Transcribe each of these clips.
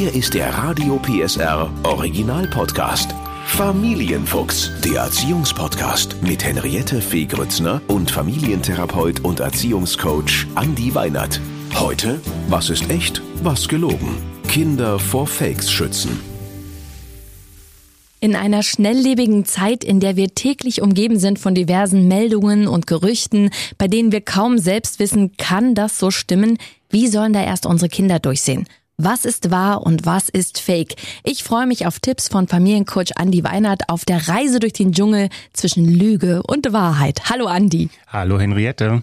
Hier ist der Radio PSR Original Podcast. Familienfuchs, der Erziehungspodcast mit Henriette Fee Grützner und Familientherapeut und Erziehungscoach Andi Weinert. Heute, was ist echt, was gelogen? Kinder vor Fakes schützen. In einer schnelllebigen Zeit, in der wir täglich umgeben sind von diversen Meldungen und Gerüchten, bei denen wir kaum selbst wissen, kann das so stimmen, wie sollen da erst unsere Kinder durchsehen? Was ist wahr und was ist fake? Ich freue mich auf Tipps von Familiencoach Andy Weinert auf der Reise durch den Dschungel zwischen Lüge und Wahrheit. Hallo Andy. Hallo Henriette.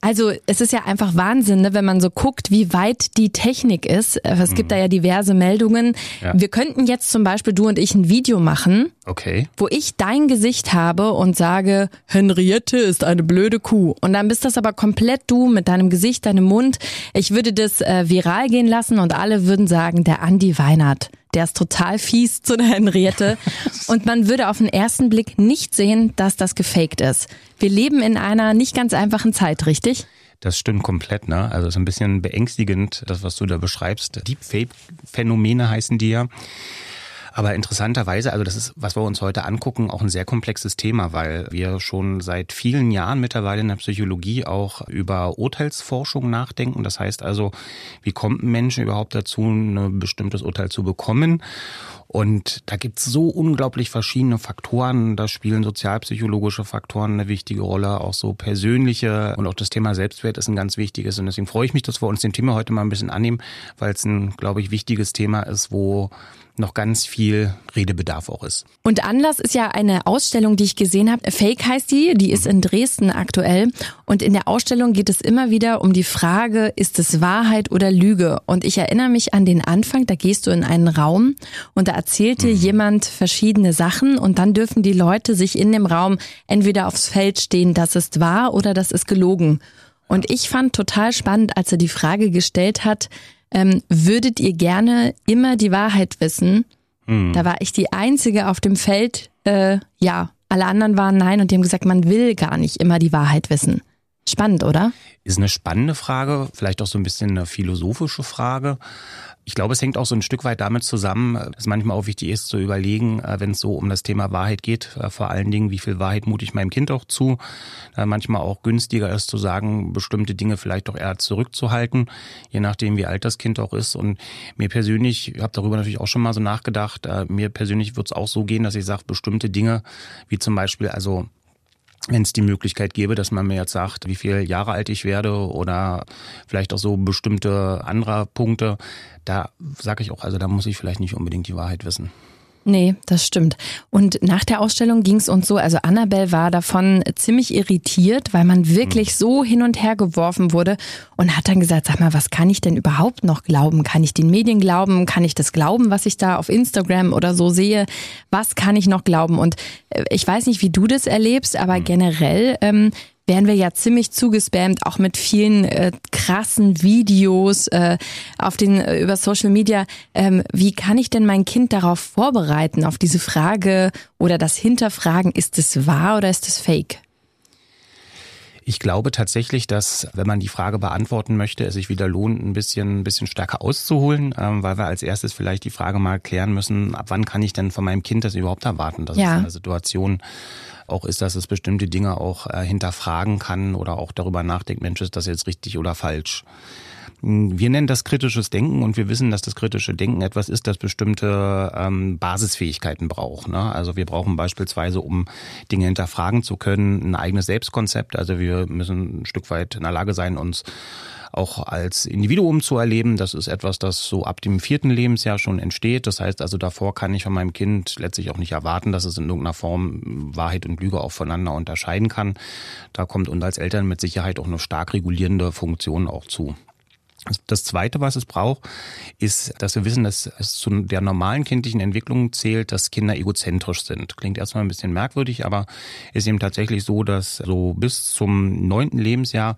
Also es ist ja einfach Wahnsinn, ne, wenn man so guckt, wie weit die Technik ist. Es gibt mhm. da ja diverse Meldungen. Ja. Wir könnten jetzt zum Beispiel du und ich ein Video machen, okay. wo ich dein Gesicht habe und sage, Henriette ist eine blöde Kuh. Und dann bist das aber komplett du mit deinem Gesicht, deinem Mund. Ich würde das äh, viral gehen lassen und alle würden sagen, der Andi Weinert der ist total fies zu der Henriette. Und man würde auf den ersten Blick nicht sehen, dass das gefaked ist. Wir leben in einer nicht ganz einfachen Zeit, richtig? Das stimmt komplett, ne? Also es ist ein bisschen beängstigend, das, was du da beschreibst. Deepfake-Phänomene heißen die ja. Aber interessanterweise, also das ist, was wir uns heute angucken, auch ein sehr komplexes Thema, weil wir schon seit vielen Jahren mittlerweile in der Psychologie auch über Urteilsforschung nachdenken. Das heißt also, wie kommt ein Mensch überhaupt dazu, ein bestimmtes Urteil zu bekommen? Und da gibt's so unglaublich verschiedene Faktoren. Da spielen sozialpsychologische Faktoren eine wichtige Rolle, auch so persönliche und auch das Thema Selbstwert ist ein ganz wichtiges. Und deswegen freue ich mich, dass wir uns dem Thema heute mal ein bisschen annehmen, weil es ein, glaube ich, wichtiges Thema ist, wo noch ganz viel Redebedarf auch ist. Und Anlass ist ja eine Ausstellung, die ich gesehen habe. Fake heißt die, die ist in Dresden aktuell. Und in der Ausstellung geht es immer wieder um die Frage, ist es Wahrheit oder Lüge? Und ich erinnere mich an den Anfang, da gehst du in einen Raum und da erzählte mhm. jemand verschiedene Sachen und dann dürfen die Leute sich in dem Raum entweder aufs Feld stehen, das ist wahr oder das ist gelogen. Und ich fand total spannend, als er die Frage gestellt hat, ähm, würdet ihr gerne immer die Wahrheit wissen? Hm. Da war ich die Einzige auf dem Feld, äh, ja, alle anderen waren nein und die haben gesagt, man will gar nicht immer die Wahrheit wissen. Spannend, oder? Ist eine spannende Frage, vielleicht auch so ein bisschen eine philosophische Frage. Ich glaube, es hängt auch so ein Stück weit damit zusammen, dass manchmal auch wichtig ist zu überlegen, äh, wenn es so um das Thema Wahrheit geht, äh, vor allen Dingen, wie viel Wahrheit mute ich meinem Kind auch zu. Manchmal auch günstiger ist zu sagen, bestimmte Dinge vielleicht doch eher zurückzuhalten, je nachdem, wie alt das Kind auch ist. Und mir persönlich, ich habe darüber natürlich auch schon mal so nachgedacht, äh, mir persönlich wird es auch so gehen, dass ich sage, bestimmte Dinge, wie zum Beispiel, also wenn es die Möglichkeit gäbe, dass man mir jetzt sagt, wie viele Jahre alt ich werde oder vielleicht auch so bestimmte andere Punkte, da sage ich auch, also da muss ich vielleicht nicht unbedingt die Wahrheit wissen. Nee, das stimmt. Und nach der Ausstellung ging es uns so, also Annabelle war davon ziemlich irritiert, weil man wirklich hm. so hin und her geworfen wurde und hat dann gesagt, sag mal, was kann ich denn überhaupt noch glauben? Kann ich den Medien glauben? Kann ich das glauben, was ich da auf Instagram oder so sehe? Was kann ich noch glauben? Und äh, ich weiß nicht, wie du das erlebst, aber hm. generell ähm, werden wir ja ziemlich zugespammt, auch mit vielen äh, krassen Videos äh, auf den äh, über Social Media. Ähm, wie kann ich denn mein Kind darauf vorbereiten, auf diese Frage oder das Hinterfragen, ist es wahr oder ist es fake? Ich glaube tatsächlich, dass, wenn man die Frage beantworten möchte, es sich wieder lohnt, ein bisschen, ein bisschen stärker auszuholen, ähm, weil wir als erstes vielleicht die Frage mal klären müssen, ab wann kann ich denn von meinem Kind das überhaupt erwarten, dass ja. es in einer Situation auch ist, dass es bestimmte Dinge auch äh, hinterfragen kann oder auch darüber nachdenkt, Mensch, ist das jetzt richtig oder falsch? Wir nennen das kritisches Denken und wir wissen, dass das kritische Denken etwas ist, das bestimmte ähm, Basisfähigkeiten braucht. Ne? Also wir brauchen beispielsweise, um Dinge hinterfragen zu können, ein eigenes Selbstkonzept. Also wir müssen ein Stück weit in der Lage sein, uns auch als Individuum zu erleben. Das ist etwas, das so ab dem vierten Lebensjahr schon entsteht. Das heißt also, davor kann ich von meinem Kind letztlich auch nicht erwarten, dass es in irgendeiner Form Wahrheit und Lüge auch voneinander unterscheiden kann. Da kommt uns als Eltern mit Sicherheit auch eine stark regulierende Funktion auch zu. Das Zweite, was es braucht, ist, dass wir wissen, dass es zu der normalen kindlichen Entwicklung zählt, dass Kinder egozentrisch sind. Klingt erstmal ein bisschen merkwürdig, aber ist eben tatsächlich so, dass so bis zum neunten Lebensjahr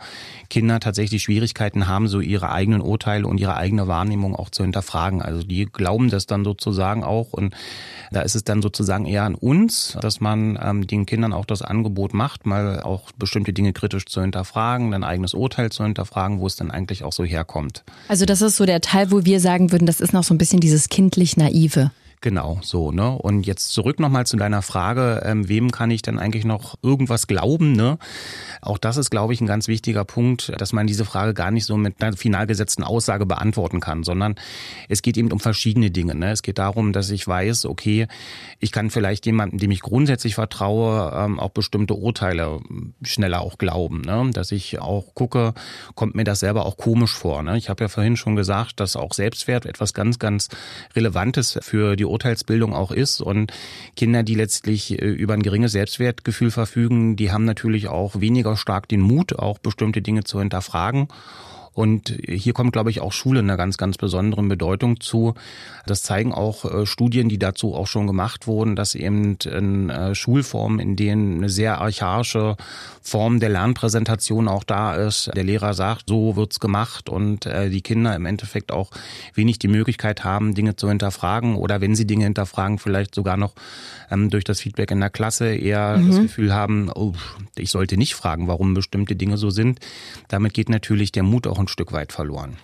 Kinder tatsächlich Schwierigkeiten haben, so ihre eigenen Urteile und ihre eigene Wahrnehmung auch zu hinterfragen. Also die glauben das dann sozusagen auch und da ist es dann sozusagen eher an uns, dass man ähm, den Kindern auch das Angebot macht, mal auch bestimmte Dinge kritisch zu hinterfragen, ein eigenes Urteil zu hinterfragen, wo es dann eigentlich auch so herkommt kommt. Also das ist so der Teil, wo wir sagen würden, das ist noch so ein bisschen dieses kindlich naive. Genau, so, ne? Und jetzt zurück nochmal zu deiner Frage, ähm, wem kann ich denn eigentlich noch irgendwas glauben, ne? Auch das ist, glaube ich, ein ganz wichtiger Punkt, dass man diese Frage gar nicht so mit einer final gesetzten Aussage beantworten kann, sondern es geht eben um verschiedene Dinge. Ne? Es geht darum, dass ich weiß, okay, ich kann vielleicht jemandem, dem ich grundsätzlich vertraue, ähm, auch bestimmte Urteile schneller auch glauben. Ne? Dass ich auch gucke, kommt mir das selber auch komisch vor. Ne? Ich habe ja vorhin schon gesagt, dass auch Selbstwert etwas ganz, ganz Relevantes für die Urteilsbildung auch ist. Und Kinder, die letztlich äh, über ein geringes Selbstwertgefühl verfügen, die haben natürlich auch weniger stark den Mut, auch bestimmte Dinge zu hinterfragen. Und hier kommt, glaube ich, auch Schule einer ganz, ganz besonderen Bedeutung zu. Das zeigen auch äh, Studien, die dazu auch schon gemacht wurden, dass eben in äh, Schulformen, in denen eine sehr archaische Form der Lernpräsentation auch da ist, der Lehrer sagt, so wird's gemacht und äh, die Kinder im Endeffekt auch wenig die Möglichkeit haben, Dinge zu hinterfragen oder wenn sie Dinge hinterfragen, vielleicht sogar noch ähm, durch das Feedback in der Klasse eher mhm. das Gefühl haben, oh, ich sollte nicht fragen, warum bestimmte Dinge so sind. Damit geht natürlich der Mut auch ein Stück weit verloren.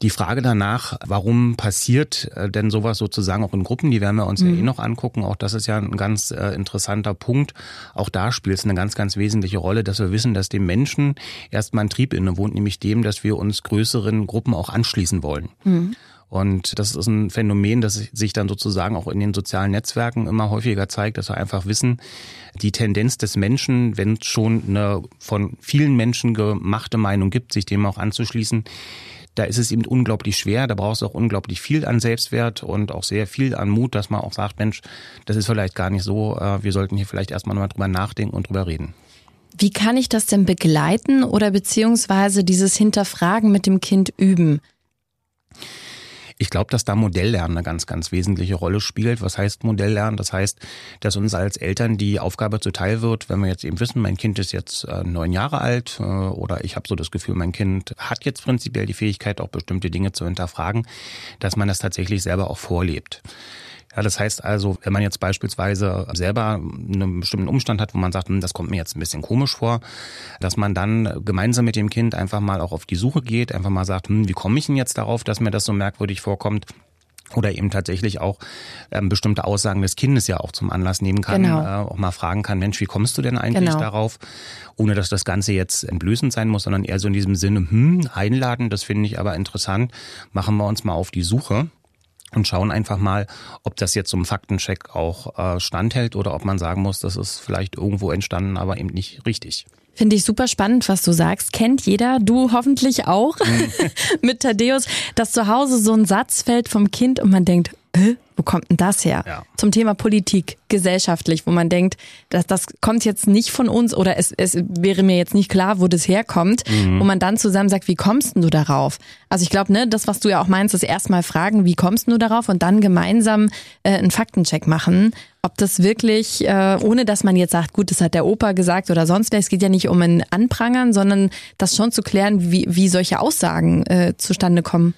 Die Frage danach, warum passiert äh, denn sowas sozusagen auch in Gruppen, die werden wir uns mhm. ja eh noch angucken. Auch das ist ja ein ganz äh, interessanter Punkt. Auch da spielt es eine ganz, ganz wesentliche Rolle, dass wir wissen, dass dem Menschen erstmal ein Trieb innewohnt, nämlich dem, dass wir uns größeren Gruppen auch anschließen wollen. Mhm. Und das ist ein Phänomen, das sich dann sozusagen auch in den sozialen Netzwerken immer häufiger zeigt, dass wir einfach wissen, die Tendenz des Menschen, wenn es schon eine von vielen Menschen gemachte Meinung gibt, sich dem auch anzuschließen, da ist es eben unglaublich schwer. Da brauchst du auch unglaublich viel an Selbstwert und auch sehr viel an Mut, dass man auch sagt, Mensch, das ist vielleicht gar nicht so. Äh, wir sollten hier vielleicht erstmal nochmal drüber nachdenken und drüber reden. Wie kann ich das denn begleiten oder beziehungsweise dieses Hinterfragen mit dem Kind üben? Ich glaube, dass da Modelllernen eine ganz, ganz wesentliche Rolle spielt. Was heißt Modelllernen? Das heißt, dass uns als Eltern die Aufgabe zuteil wird, wenn wir jetzt eben wissen, mein Kind ist jetzt äh, neun Jahre alt äh, oder ich habe so das Gefühl, mein Kind hat jetzt prinzipiell die Fähigkeit, auch bestimmte Dinge zu hinterfragen, dass man das tatsächlich selber auch vorlebt. Ja, das heißt also, wenn man jetzt beispielsweise selber einen bestimmten Umstand hat, wo man sagt, hm, das kommt mir jetzt ein bisschen komisch vor, dass man dann gemeinsam mit dem Kind einfach mal auch auf die Suche geht, einfach mal sagt, hm, wie komme ich denn jetzt darauf, dass mir das so merkwürdig vorkommt? oder eben tatsächlich auch ähm, bestimmte Aussagen des Kindes ja auch zum Anlass nehmen kann, genau. äh, auch mal fragen kann, Mensch, wie kommst du denn eigentlich genau. darauf? Ohne dass das Ganze jetzt entblößend sein muss, sondern eher so in diesem Sinne, hm, einladen, das finde ich aber interessant, machen wir uns mal auf die Suche und schauen einfach mal, ob das jetzt zum Faktencheck auch äh, standhält oder ob man sagen muss, das ist vielleicht irgendwo entstanden, aber eben nicht richtig. Finde ich super spannend, was du sagst. Kennt jeder, du hoffentlich auch, mhm. mit Thaddeus, dass zu Hause so ein Satz fällt vom Kind und man denkt, wo kommt denn das her? Ja. Zum Thema Politik, gesellschaftlich, wo man denkt, dass das kommt jetzt nicht von uns oder es, es wäre mir jetzt nicht klar, wo das herkommt, mhm. wo man dann zusammen sagt, wie kommst denn du darauf? Also ich glaube, ne, das, was du ja auch meinst, ist erstmal fragen, wie kommst du darauf und dann gemeinsam äh, einen Faktencheck machen, ob das wirklich, äh, ohne dass man jetzt sagt, gut, das hat der Opa gesagt oder sonst wer, es geht ja nicht um ein Anprangern, sondern das schon zu klären, wie, wie solche Aussagen äh, zustande kommen.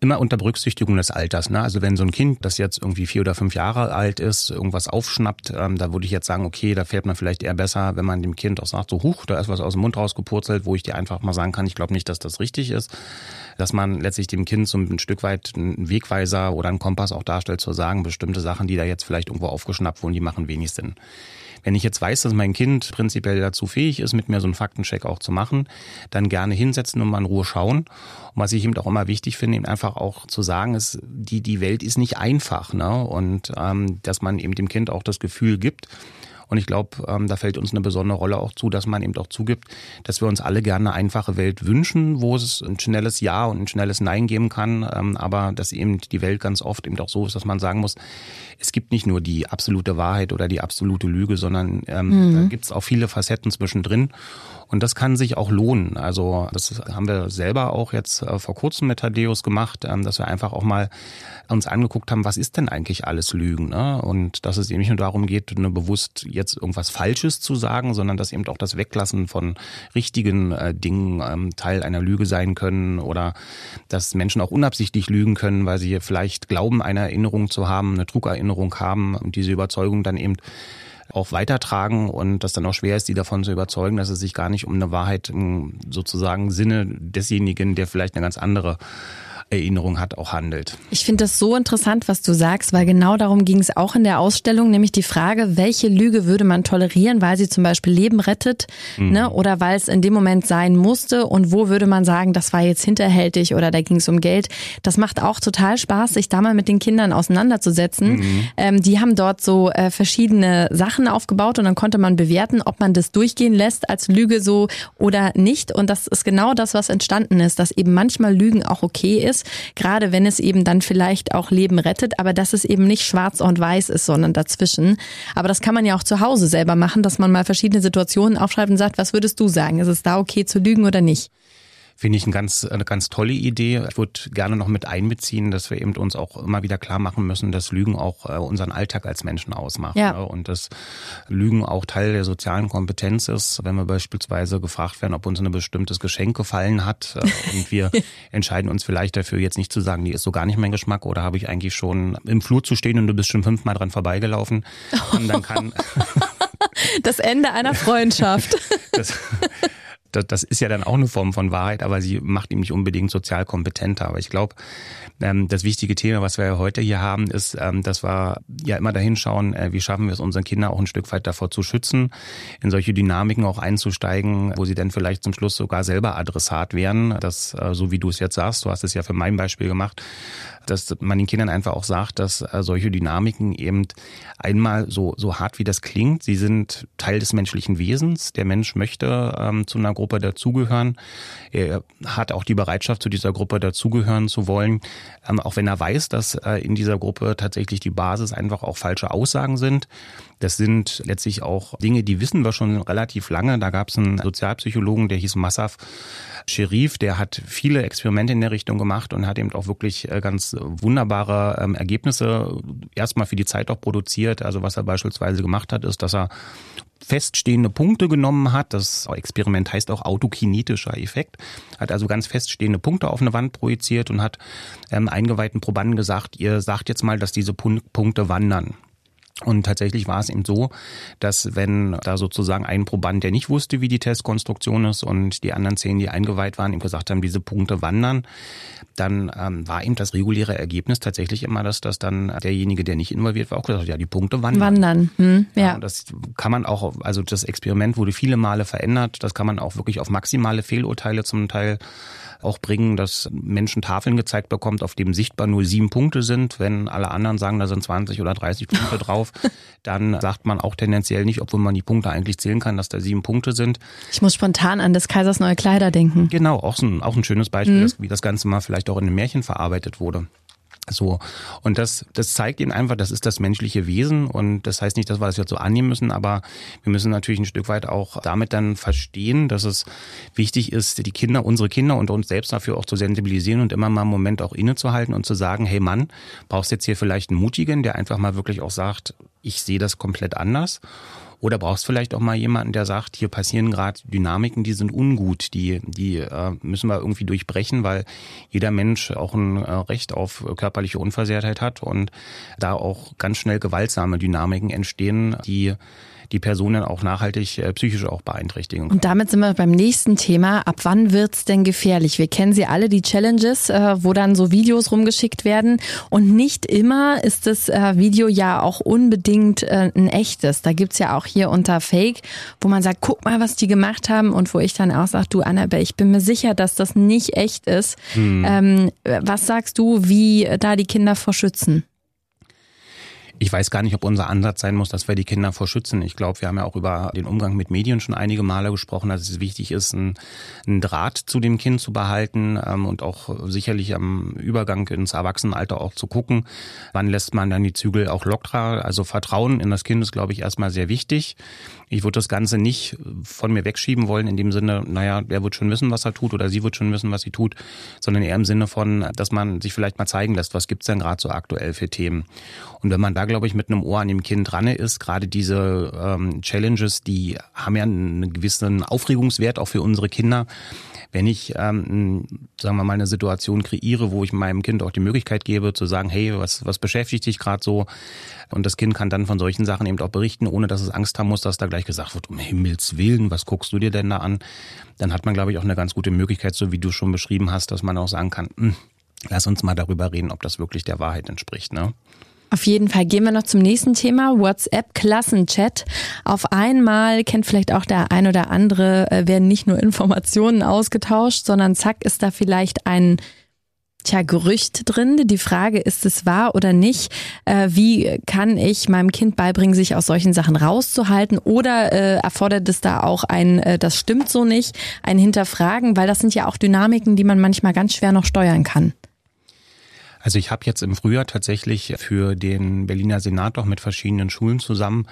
Immer unter Berücksichtigung des Alters. Ne? Also wenn so ein Kind, das jetzt irgendwie vier oder fünf Jahre alt ist, irgendwas aufschnappt, ähm, da würde ich jetzt sagen, okay, da fährt man vielleicht eher besser, wenn man dem Kind auch sagt, so huch, da ist was aus dem Mund rausgepurzelt, wo ich dir einfach mal sagen kann, ich glaube nicht, dass das richtig ist. Dass man letztlich dem Kind so ein Stück weit einen Wegweiser oder einen Kompass auch darstellt, zu sagen, bestimmte Sachen, die da jetzt vielleicht irgendwo aufgeschnappt wurden, die machen wenig Sinn. Wenn ich jetzt weiß, dass mein Kind prinzipiell dazu fähig ist, mit mir so einen Faktencheck auch zu machen, dann gerne hinsetzen und mal in Ruhe schauen. Und was ich eben auch immer wichtig finde, eben einfach auch zu sagen, ist, die, die Welt ist nicht einfach. Ne? Und ähm, dass man eben dem Kind auch das Gefühl gibt, und ich glaube, ähm, da fällt uns eine besondere Rolle auch zu, dass man eben auch zugibt, dass wir uns alle gerne eine einfache Welt wünschen, wo es ein schnelles Ja und ein schnelles Nein geben kann, ähm, aber dass eben die Welt ganz oft eben auch so ist, dass man sagen muss, es gibt nicht nur die absolute Wahrheit oder die absolute Lüge, sondern ähm, mhm. da gibt es auch viele Facetten zwischendrin. Und das kann sich auch lohnen. Also das haben wir selber auch jetzt äh, vor kurzem mit Thaddeus gemacht, ähm, dass wir einfach auch mal uns angeguckt haben, was ist denn eigentlich alles Lügen? Ne? Und dass es eben nicht nur darum geht, nur bewusst jetzt irgendwas Falsches zu sagen, sondern dass eben auch das Weglassen von richtigen äh, Dingen ähm, Teil einer Lüge sein können oder dass Menschen auch unabsichtlich lügen können, weil sie vielleicht glauben, eine Erinnerung zu haben, eine Trugerinnerung haben und diese Überzeugung dann eben auch weitertragen und das dann auch schwer ist, die davon zu überzeugen, dass es sich gar nicht um eine Wahrheit im sozusagen Sinne desjenigen, der vielleicht eine ganz andere Erinnerung hat, auch handelt. Ich finde das so interessant, was du sagst, weil genau darum ging es auch in der Ausstellung, nämlich die Frage, welche Lüge würde man tolerieren, weil sie zum Beispiel Leben rettet mhm. ne, oder weil es in dem Moment sein musste und wo würde man sagen, das war jetzt hinterhältig oder da ging es um Geld. Das macht auch total Spaß, sich da mal mit den Kindern auseinanderzusetzen. Mhm. Ähm, die haben dort so äh, verschiedene Sachen aufgebaut und dann konnte man bewerten, ob man das durchgehen lässt als Lüge so oder nicht. Und das ist genau das, was entstanden ist, dass eben manchmal Lügen auch okay ist ist, gerade wenn es eben dann vielleicht auch Leben rettet, aber dass es eben nicht schwarz und weiß ist, sondern dazwischen. Aber das kann man ja auch zu Hause selber machen, dass man mal verschiedene Situationen aufschreibt und sagt, was würdest du sagen? Ist es da okay zu lügen oder nicht? Finde ich eine ganz, eine ganz tolle Idee. Ich würde gerne noch mit einbeziehen, dass wir eben uns auch immer wieder klar machen müssen, dass Lügen auch äh, unseren Alltag als Menschen ausmacht. Ja. Ne? Und dass Lügen auch Teil der sozialen Kompetenz ist. Wenn wir beispielsweise gefragt werden, ob uns ein bestimmtes Geschenk gefallen hat äh, und wir entscheiden uns vielleicht dafür, jetzt nicht zu sagen, die ist so gar nicht mein Geschmack oder habe ich eigentlich schon im Flur zu stehen und du bist schon fünfmal dran vorbeigelaufen. Und dann kann das Ende einer Freundschaft. das, das, das ist ja dann auch eine Form von Wahrheit, aber sie macht ihn nicht unbedingt sozial kompetenter. Aber ich glaube, ähm, das wichtige Thema, was wir heute hier haben, ist, ähm, dass wir ja immer dahin schauen, äh, wie schaffen wir es, unseren Kindern auch ein Stück weit davor zu schützen, in solche Dynamiken auch einzusteigen, wo sie dann vielleicht zum Schluss sogar selber Adressat wären. Das, äh, so wie du es jetzt sagst, du hast es ja für mein Beispiel gemacht, dass man den Kindern einfach auch sagt, dass äh, solche Dynamiken eben einmal so, so hart wie das klingt, sie sind Teil des menschlichen Wesens. Der Mensch möchte ähm, zu einer Gruppe dazugehören. Er hat auch die Bereitschaft, zu dieser Gruppe dazugehören zu wollen, ähm, auch wenn er weiß, dass äh, in dieser Gruppe tatsächlich die Basis einfach auch falsche Aussagen sind. Das sind letztlich auch Dinge, die wissen wir schon relativ lange. Da gab es einen Sozialpsychologen, der hieß Massaf Sherif, der hat viele Experimente in der Richtung gemacht und hat eben auch wirklich äh, ganz wunderbare ähm, Ergebnisse erstmal für die Zeit auch produziert. Also was er beispielsweise gemacht hat, ist, dass er feststehende Punkte genommen hat. Das Experiment heißt auch autokinetischer Effekt. Hat also ganz feststehende Punkte auf eine Wand projiziert und hat ähm, eingeweihten Probanden gesagt, ihr sagt jetzt mal, dass diese Punkte wandern. Und tatsächlich war es eben so, dass wenn da sozusagen ein Proband, der nicht wusste, wie die Testkonstruktion ist und die anderen zehn, die eingeweiht waren, ihm gesagt haben, diese Punkte wandern, dann ähm, war eben das reguläre Ergebnis tatsächlich immer, dass das dann derjenige, der nicht involviert war, auch gesagt hat, ja, die Punkte wandern. Wandern, hm, ja. ja. das kann man auch, also das Experiment wurde viele Male verändert, das kann man auch wirklich auf maximale Fehlurteile zum Teil auch bringen, dass Menschen Tafeln gezeigt bekommt, auf dem sichtbar nur sieben Punkte sind. Wenn alle anderen sagen, da sind 20 oder 30 Punkte drauf, dann sagt man auch tendenziell nicht, obwohl man die Punkte eigentlich zählen kann, dass da sieben Punkte sind. Ich muss spontan an des Kaisers neue Kleider denken. Genau, auch, so ein, auch ein schönes Beispiel, mhm. wie das Ganze mal vielleicht auch in einem Märchen verarbeitet wurde. So. Und das, das zeigt ihnen einfach, das ist das menschliche Wesen. Und das heißt nicht, dass wir das jetzt so annehmen müssen, aber wir müssen natürlich ein Stück weit auch damit dann verstehen, dass es wichtig ist, die Kinder, unsere Kinder und uns selbst dafür auch zu sensibilisieren und immer mal einen Moment auch innezuhalten und zu sagen, hey Mann, brauchst jetzt hier vielleicht einen Mutigen, der einfach mal wirklich auch sagt, ich sehe das komplett anders. Oder brauchst vielleicht auch mal jemanden, der sagt, hier passieren gerade Dynamiken, die sind ungut, die, die äh, müssen wir irgendwie durchbrechen, weil jeder Mensch auch ein äh, Recht auf körperliche Unversehrtheit hat und da auch ganz schnell gewaltsame Dynamiken entstehen, die die Personen auch nachhaltig äh, psychisch auch beeinträchtigen. Und damit sind wir beim nächsten Thema. Ab wann wird's denn gefährlich? Wir kennen sie alle, die Challenges, äh, wo dann so Videos rumgeschickt werden. Und nicht immer ist das äh, Video ja auch unbedingt äh, ein echtes. Da gibt's ja auch hier unter Fake, wo man sagt, guck mal, was die gemacht haben. Und wo ich dann auch sage, du Annabelle, ich bin mir sicher, dass das nicht echt ist. Hm. Ähm, was sagst du, wie da die Kinder vor schützen? Ich weiß gar nicht, ob unser Ansatz sein muss, dass wir die Kinder vor schützen. Ich glaube, wir haben ja auch über den Umgang mit Medien schon einige Male gesprochen, dass es wichtig ist, einen, Draht zu dem Kind zu behalten ähm, und auch sicherlich am Übergang ins Erwachsenenalter auch zu gucken, wann lässt man dann die Zügel auch lockerer. Also Vertrauen in das Kind ist, glaube ich, erstmal sehr wichtig. Ich würde das Ganze nicht von mir wegschieben wollen, in dem Sinne, naja, der wird schon wissen, was er tut oder sie wird schon wissen, was sie tut, sondern eher im Sinne von, dass man sich vielleicht mal zeigen lässt, was gibt's denn gerade so aktuell für Themen. Und wenn man da glaube ich, mit einem Ohr an dem Kind dran ist. Gerade diese ähm, Challenges, die haben ja einen gewissen Aufregungswert auch für unsere Kinder. Wenn ich, ähm, sagen wir mal, eine Situation kreiere, wo ich meinem Kind auch die Möglichkeit gebe, zu sagen, hey, was, was beschäftigt dich gerade so? Und das Kind kann dann von solchen Sachen eben auch berichten, ohne dass es Angst haben muss, dass da gleich gesagt wird, um Himmels Willen, was guckst du dir denn da an? Dann hat man, glaube ich, auch eine ganz gute Möglichkeit, so wie du schon beschrieben hast, dass man auch sagen kann, hm, lass uns mal darüber reden, ob das wirklich der Wahrheit entspricht. Ne? Auf jeden Fall gehen wir noch zum nächsten Thema, WhatsApp Klassenchat. Auf einmal kennt vielleicht auch der ein oder andere, äh, werden nicht nur Informationen ausgetauscht, sondern zack ist da vielleicht ein Tja, Gerücht drin. Die Frage, ist es wahr oder nicht? Äh, wie kann ich meinem Kind beibringen, sich aus solchen Sachen rauszuhalten? Oder äh, erfordert es da auch ein, äh, das stimmt so nicht, ein Hinterfragen? Weil das sind ja auch Dynamiken, die man manchmal ganz schwer noch steuern kann. Also ich habe jetzt im Frühjahr tatsächlich für den Berliner Senat auch mit verschiedenen Schulen zusammen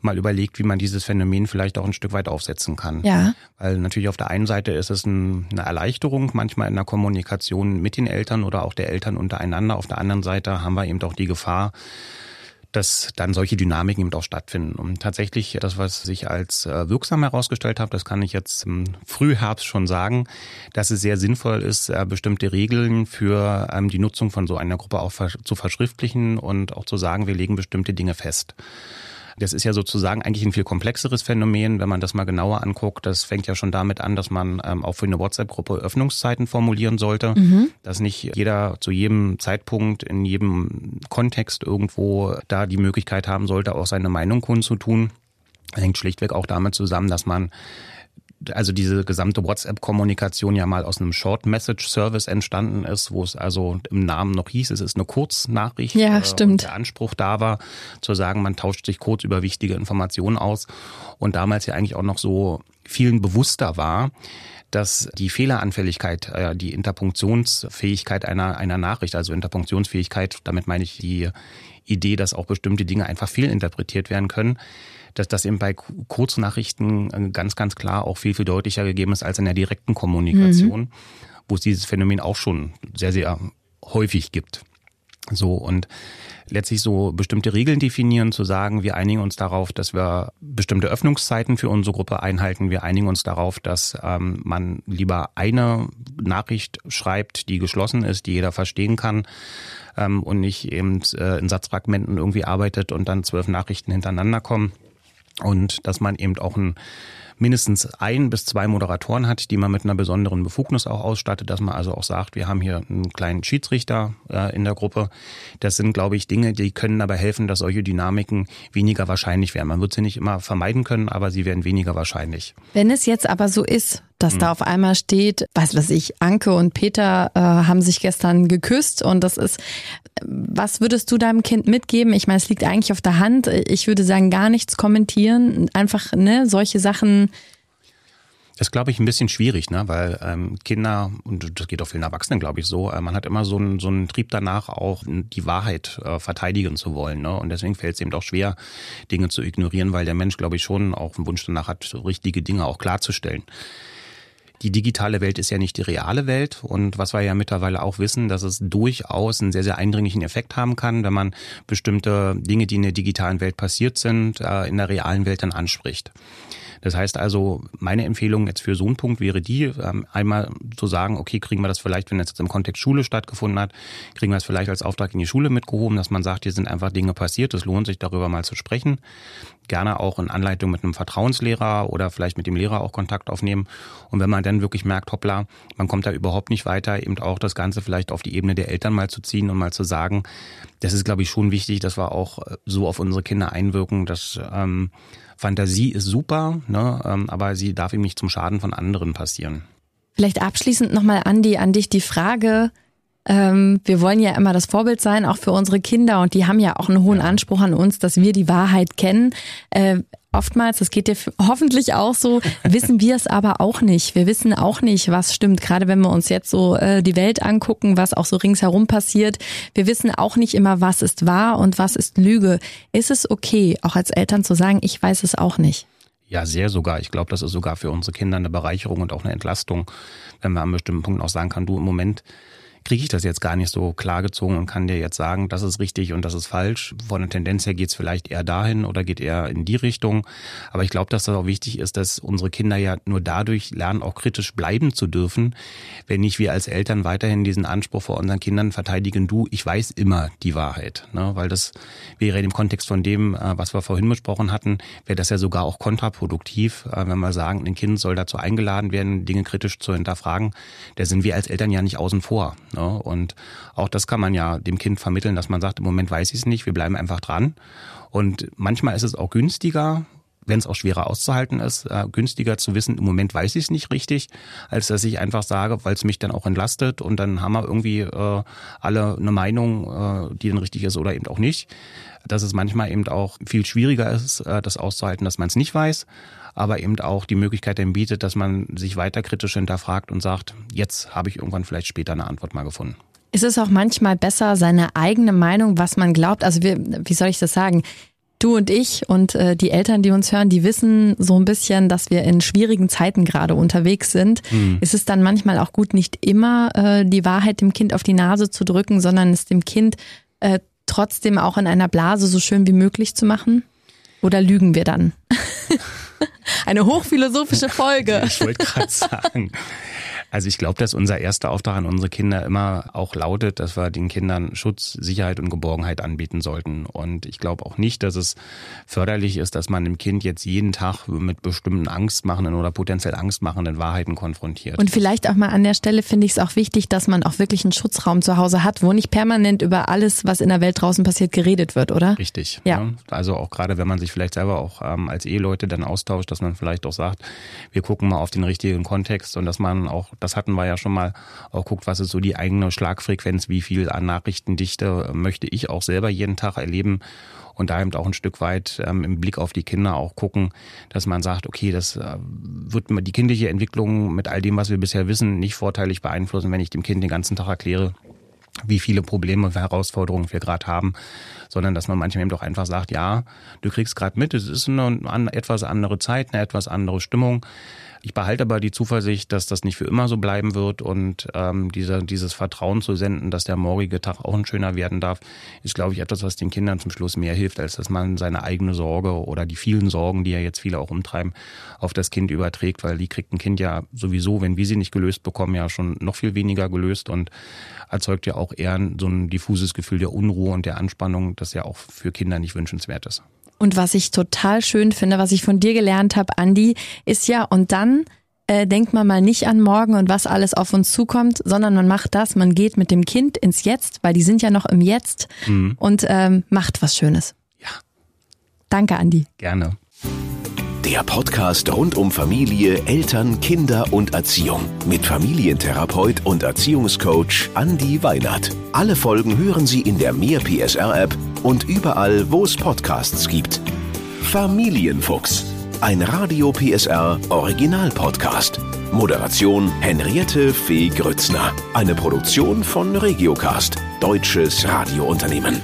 mal überlegt, wie man dieses Phänomen vielleicht auch ein Stück weit aufsetzen kann. Ja. Weil natürlich auf der einen Seite ist es ein, eine Erleichterung, manchmal in der Kommunikation mit den Eltern oder auch der Eltern untereinander. Auf der anderen Seite haben wir eben auch die Gefahr, dass dann solche Dynamiken eben auch stattfinden. Und tatsächlich das, was sich als äh, wirksam herausgestellt hat, das kann ich jetzt im Frühherbst schon sagen, dass es sehr sinnvoll ist, äh, bestimmte Regeln für ähm, die Nutzung von so einer Gruppe auch zu verschriftlichen und auch zu sagen, wir legen bestimmte Dinge fest. Das ist ja sozusagen eigentlich ein viel komplexeres Phänomen, wenn man das mal genauer anguckt. Das fängt ja schon damit an, dass man ähm, auch für eine WhatsApp-Gruppe Öffnungszeiten formulieren sollte, mhm. dass nicht jeder zu jedem Zeitpunkt in jedem Kontext irgendwo da die Möglichkeit haben sollte, auch seine Meinung kundzutun. Das hängt schlichtweg auch damit zusammen, dass man also diese gesamte WhatsApp-Kommunikation ja mal aus einem Short-Message-Service entstanden ist, wo es also im Namen noch hieß, es ist eine Kurznachricht. Ja, äh, stimmt. der Anspruch da war, zu sagen, man tauscht sich kurz über wichtige Informationen aus. Und damals ja eigentlich auch noch so vielen bewusster war, dass die Fehleranfälligkeit, äh, die Interpunktionsfähigkeit einer, einer Nachricht, also Interpunktionsfähigkeit, damit meine ich die Idee, dass auch bestimmte Dinge einfach fehlinterpretiert werden können, dass das eben bei Kurznachrichten äh, ganz, ganz klar auch viel, viel deutlicher gegeben ist als in der direkten Kommunikation, mhm. wo es dieses Phänomen auch schon sehr, sehr häufig gibt. So und letztlich so bestimmte Regeln definieren, zu sagen, wir einigen uns darauf, dass wir bestimmte Öffnungszeiten für unsere Gruppe einhalten. Wir einigen uns darauf, dass ähm, man lieber eine Nachricht schreibt, die geschlossen ist, die jeder verstehen kann ähm, und nicht eben äh, in Satzfragmenten irgendwie arbeitet und dann zwölf Nachrichten hintereinander kommen und dass man eben auch ein mindestens ein bis zwei Moderatoren hat, die man mit einer besonderen Befugnis auch ausstattet, dass man also auch sagt, wir haben hier einen kleinen Schiedsrichter äh, in der Gruppe. Das sind, glaube ich, Dinge, die können dabei helfen, dass solche Dynamiken weniger wahrscheinlich werden. Man wird sie nicht immer vermeiden können, aber sie werden weniger wahrscheinlich. Wenn es jetzt aber so ist, dass mhm. da auf einmal steht, was weiß ich, Anke und Peter äh, haben sich gestern geküsst und das ist, was würdest du deinem Kind mitgeben? Ich meine, es liegt eigentlich auf der Hand. Ich würde sagen, gar nichts kommentieren, einfach ne, solche Sachen das ist, glaube ich, ein bisschen schwierig, ne? weil ähm, Kinder, und das geht auch vielen Erwachsenen, glaube ich, so, äh, man hat immer so einen, so einen Trieb danach, auch die Wahrheit äh, verteidigen zu wollen. Ne? Und deswegen fällt es eben auch schwer, Dinge zu ignorieren, weil der Mensch, glaube ich, schon auch einen Wunsch danach hat, richtige Dinge auch klarzustellen. Die digitale Welt ist ja nicht die reale Welt und was wir ja mittlerweile auch wissen, dass es durchaus einen sehr, sehr eindringlichen Effekt haben kann, wenn man bestimmte Dinge, die in der digitalen Welt passiert sind, äh, in der realen Welt dann anspricht. Das heißt also, meine Empfehlung jetzt für so einen Punkt wäre die, ähm, einmal zu sagen, okay, kriegen wir das vielleicht, wenn das jetzt im Kontext Schule stattgefunden hat, kriegen wir das vielleicht als Auftrag in die Schule mitgehoben, dass man sagt, hier sind einfach Dinge passiert, es lohnt sich darüber mal zu sprechen. Gerne auch in Anleitung mit einem Vertrauenslehrer oder vielleicht mit dem Lehrer auch Kontakt aufnehmen. Und wenn man dann wirklich merkt, hoppla, man kommt da überhaupt nicht weiter, eben auch das Ganze vielleicht auf die Ebene der Eltern mal zu ziehen und mal zu sagen, das ist, glaube ich, schon wichtig, dass wir auch so auf unsere Kinder einwirken, dass ähm, Fantasie ist super, ne, ähm, aber sie darf ihm nicht zum Schaden von anderen passieren. Vielleicht abschließend nochmal, Andi, an dich die Frage, ähm, wir wollen ja immer das Vorbild sein, auch für unsere Kinder und die haben ja auch einen hohen Anspruch an uns, dass wir die Wahrheit kennen. Äh, oftmals, das geht dir hoffentlich auch so, wissen wir es aber auch nicht. Wir wissen auch nicht, was stimmt. Gerade wenn wir uns jetzt so äh, die Welt angucken, was auch so ringsherum passiert. Wir wissen auch nicht immer, was ist wahr und was ist Lüge. Ist es okay, auch als Eltern zu sagen, ich weiß es auch nicht? Ja, sehr sogar. Ich glaube, das ist sogar für unsere Kinder eine Bereicherung und auch eine Entlastung, wenn man an bestimmten Punkten auch sagen kann, du im Moment kriege ich das jetzt gar nicht so klar gezogen und kann dir jetzt sagen, das ist richtig und das ist falsch. Von der Tendenz her geht es vielleicht eher dahin oder geht eher in die Richtung. Aber ich glaube, dass das auch wichtig ist, dass unsere Kinder ja nur dadurch lernen, auch kritisch bleiben zu dürfen, wenn nicht wir als Eltern weiterhin diesen Anspruch vor unseren Kindern verteidigen, du, ich weiß immer die Wahrheit. Ne? Weil das wäre im Kontext von dem, äh, was wir vorhin besprochen hatten, wäre das ja sogar auch kontraproduktiv, äh, wenn wir sagen, ein Kind soll dazu eingeladen werden, Dinge kritisch zu hinterfragen. Da sind wir als Eltern ja nicht außen vor. Ne? Und auch das kann man ja dem Kind vermitteln, dass man sagt, im Moment weiß ich es nicht, wir bleiben einfach dran. Und manchmal ist es auch günstiger, wenn es auch schwerer auszuhalten ist, äh, günstiger zu wissen, im Moment weiß ich es nicht richtig, als dass ich einfach sage, weil es mich dann auch entlastet und dann haben wir irgendwie äh, alle eine Meinung, äh, die dann richtig ist oder eben auch nicht. Dass es manchmal eben auch viel schwieriger ist, äh, das auszuhalten, dass man es nicht weiß aber eben auch die Möglichkeit dann bietet, dass man sich weiter kritisch hinterfragt und sagt, jetzt habe ich irgendwann vielleicht später eine Antwort mal gefunden. Ist es auch manchmal besser, seine eigene Meinung, was man glaubt, also wir, wie soll ich das sagen? Du und ich und äh, die Eltern, die uns hören, die wissen so ein bisschen, dass wir in schwierigen Zeiten gerade unterwegs sind. Mhm. Ist es dann manchmal auch gut, nicht immer äh, die Wahrheit dem Kind auf die Nase zu drücken, sondern es dem Kind äh, trotzdem auch in einer Blase so schön wie möglich zu machen? Oder lügen wir dann? Eine hochphilosophische Folge. Ich wollte gerade sagen. Also ich glaube, dass unser erster Auftrag an unsere Kinder immer auch lautet, dass wir den Kindern Schutz, Sicherheit und Geborgenheit anbieten sollten. Und ich glaube auch nicht, dass es förderlich ist, dass man dem Kind jetzt jeden Tag mit bestimmten angstmachenden oder potenziell angstmachenden Wahrheiten konfrontiert. Und vielleicht auch mal an der Stelle finde ich es auch wichtig, dass man auch wirklich einen Schutzraum zu Hause hat, wo nicht permanent über alles, was in der Welt draußen passiert, geredet wird, oder? Richtig. Ja. ja. Also auch gerade, wenn man sich vielleicht selber auch ähm, als Eheleute dann austauscht, dass man vielleicht auch sagt, wir gucken mal auf den richtigen Kontext und dass man auch das hatten wir ja schon mal, auch guckt, was ist so die eigene Schlagfrequenz, wie viel an Nachrichtendichte möchte ich auch selber jeden Tag erleben und da eben auch ein Stück weit ähm, im Blick auf die Kinder auch gucken, dass man sagt, okay, das äh, wird die kindliche Entwicklung mit all dem, was wir bisher wissen, nicht vorteilig beeinflussen, wenn ich dem Kind den ganzen Tag erkläre, wie viele Probleme und Herausforderungen wir gerade haben, sondern dass man manchmal eben doch einfach sagt, ja, du kriegst gerade mit, es ist eine, eine etwas andere Zeit, eine etwas andere Stimmung. Ich behalte aber die Zuversicht, dass das nicht für immer so bleiben wird und ähm, dieser, dieses Vertrauen zu senden, dass der morgige Tag auch ein schöner werden darf, ist, glaube ich, etwas, was den Kindern zum Schluss mehr hilft, als dass man seine eigene Sorge oder die vielen Sorgen, die ja jetzt viele auch umtreiben, auf das Kind überträgt, weil die kriegt ein Kind ja sowieso, wenn wir sie nicht gelöst bekommen, ja schon noch viel weniger gelöst und erzeugt ja auch eher so ein diffuses Gefühl der Unruhe und der Anspannung, das ja auch für Kinder nicht wünschenswert ist. Und was ich total schön finde, was ich von dir gelernt habe, Andi, ist ja, und dann äh, denkt man mal nicht an morgen und was alles auf uns zukommt, sondern man macht das, man geht mit dem Kind ins Jetzt, weil die sind ja noch im Jetzt mhm. und ähm, macht was Schönes. Ja. Danke, Andi. Gerne. Der Podcast rund um Familie, Eltern, Kinder und Erziehung mit Familientherapeut und Erziehungscoach Andi Weinert. Alle Folgen hören Sie in der Mehr PSR App und überall, wo es Podcasts gibt. Familienfuchs, ein Radio PSR Original Podcast. Moderation Henriette Fee Grützner. Eine Produktion von Regiocast, deutsches Radiounternehmen.